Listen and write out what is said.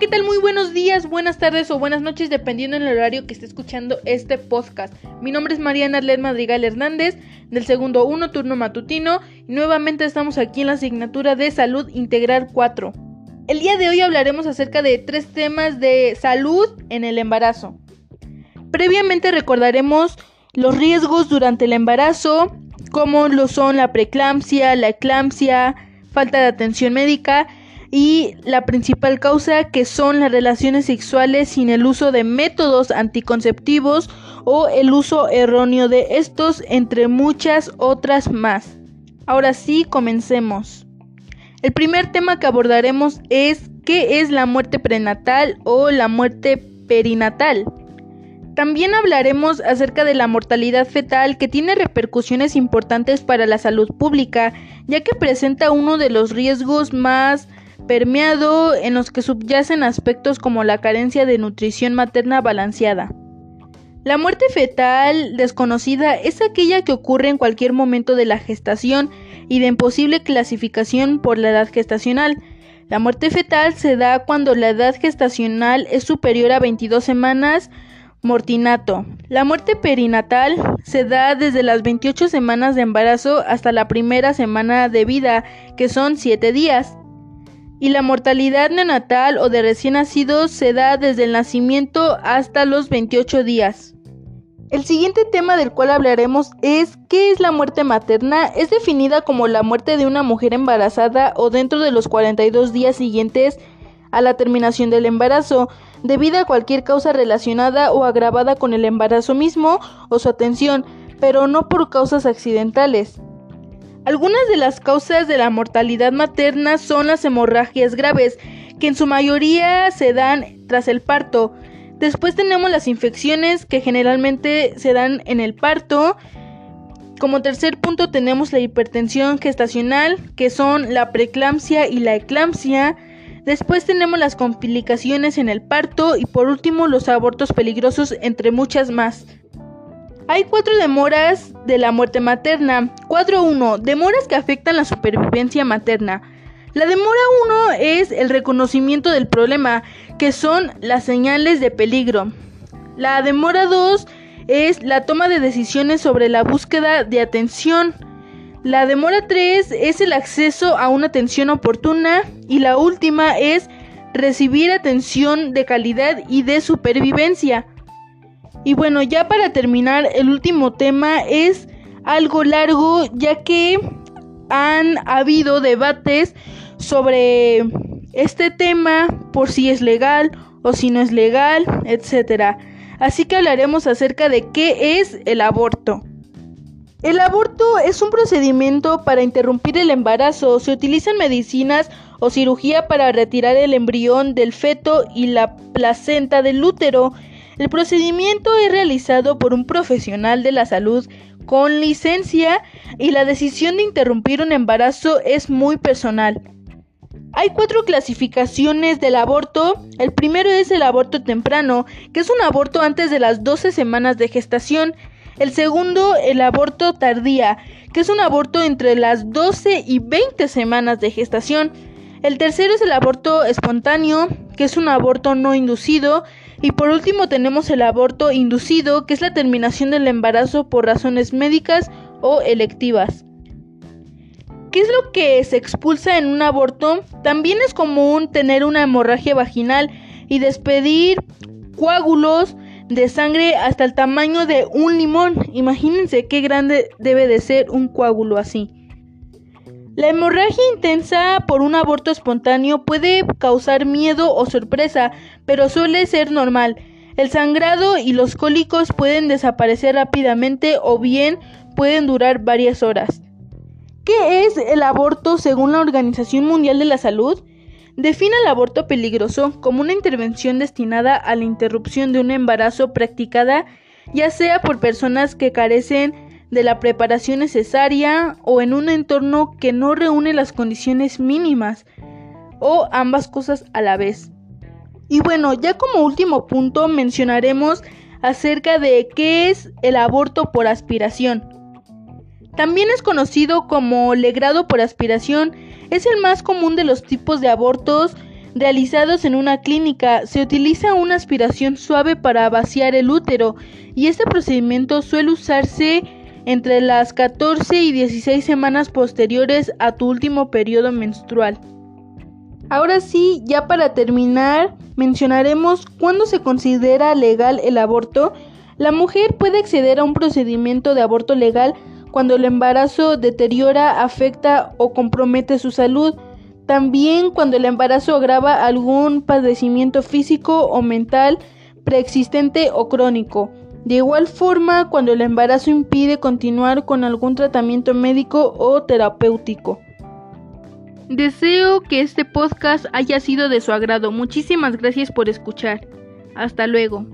¿qué tal? Muy buenos días, buenas tardes o buenas noches, dependiendo del horario que esté escuchando este podcast. Mi nombre es Mariana Arlet Madrigal Hernández, del segundo 1 turno matutino, y nuevamente estamos aquí en la asignatura de Salud Integral 4. El día de hoy hablaremos acerca de tres temas de salud en el embarazo. Previamente recordaremos los riesgos durante el embarazo, como lo son la preeclampsia, la eclampsia, falta de atención médica, y la principal causa que son las relaciones sexuales sin el uso de métodos anticonceptivos o el uso erróneo de estos entre muchas otras más. Ahora sí, comencemos. El primer tema que abordaremos es qué es la muerte prenatal o la muerte perinatal. También hablaremos acerca de la mortalidad fetal que tiene repercusiones importantes para la salud pública, ya que presenta uno de los riesgos más permeado en los que subyacen aspectos como la carencia de nutrición materna balanceada. La muerte fetal desconocida es aquella que ocurre en cualquier momento de la gestación y de imposible clasificación por la edad gestacional. La muerte fetal se da cuando la edad gestacional es superior a 22 semanas mortinato. La muerte perinatal se da desde las 28 semanas de embarazo hasta la primera semana de vida, que son 7 días y la mortalidad neonatal o de recién nacidos se da desde el nacimiento hasta los 28 días. El siguiente tema del cual hablaremos es ¿qué es la muerte materna? Es definida como la muerte de una mujer embarazada o dentro de los 42 días siguientes a la terminación del embarazo, debido a cualquier causa relacionada o agravada con el embarazo mismo o su atención, pero no por causas accidentales. Algunas de las causas de la mortalidad materna son las hemorragias graves, que en su mayoría se dan tras el parto. Después tenemos las infecciones que generalmente se dan en el parto. Como tercer punto tenemos la hipertensión gestacional, que son la preeclampsia y la eclampsia. Después tenemos las complicaciones en el parto y por último los abortos peligrosos, entre muchas más. Hay cuatro demoras de la muerte materna. 4.1. Demoras que afectan la supervivencia materna. La demora 1 es el reconocimiento del problema, que son las señales de peligro. La demora 2 es la toma de decisiones sobre la búsqueda de atención. La demora 3 es el acceso a una atención oportuna. Y la última es recibir atención de calidad y de supervivencia. Y bueno, ya para terminar, el último tema es algo largo, ya que han habido debates sobre este tema, por si es legal o si no es legal, etc. Así que hablaremos acerca de qué es el aborto. El aborto es un procedimiento para interrumpir el embarazo. Se utilizan medicinas o cirugía para retirar el embrión del feto y la placenta del útero el procedimiento es realizado por un profesional de la salud con licencia y la decisión de interrumpir un embarazo es muy personal. Hay cuatro clasificaciones del aborto. El primero es el aborto temprano, que es un aborto antes de las 12 semanas de gestación. El segundo, el aborto tardía, que es un aborto entre las 12 y 20 semanas de gestación. El tercero es el aborto espontáneo, que es un aborto no inducido. Y por último tenemos el aborto inducido, que es la terminación del embarazo por razones médicas o electivas. ¿Qué es lo que se expulsa en un aborto? También es común tener una hemorragia vaginal y despedir coágulos de sangre hasta el tamaño de un limón. Imagínense qué grande debe de ser un coágulo así. La hemorragia intensa por un aborto espontáneo puede causar miedo o sorpresa, pero suele ser normal. El sangrado y los cólicos pueden desaparecer rápidamente o bien pueden durar varias horas. ¿Qué es el aborto según la Organización Mundial de la Salud? Define el aborto peligroso como una intervención destinada a la interrupción de un embarazo practicada ya sea por personas que carecen de la preparación necesaria o en un entorno que no reúne las condiciones mínimas o ambas cosas a la vez. Y bueno, ya como último punto mencionaremos acerca de qué es el aborto por aspiración. También es conocido como legrado por aspiración, es el más común de los tipos de abortos realizados en una clínica, se utiliza una aspiración suave para vaciar el útero y este procedimiento suele usarse entre las 14 y 16 semanas posteriores a tu último periodo menstrual. Ahora sí, ya para terminar, mencionaremos cuándo se considera legal el aborto. La mujer puede acceder a un procedimiento de aborto legal cuando el embarazo deteriora, afecta o compromete su salud. También cuando el embarazo agrava algún padecimiento físico o mental preexistente o crónico. De igual forma, cuando el embarazo impide continuar con algún tratamiento médico o terapéutico. Deseo que este podcast haya sido de su agrado. Muchísimas gracias por escuchar. Hasta luego.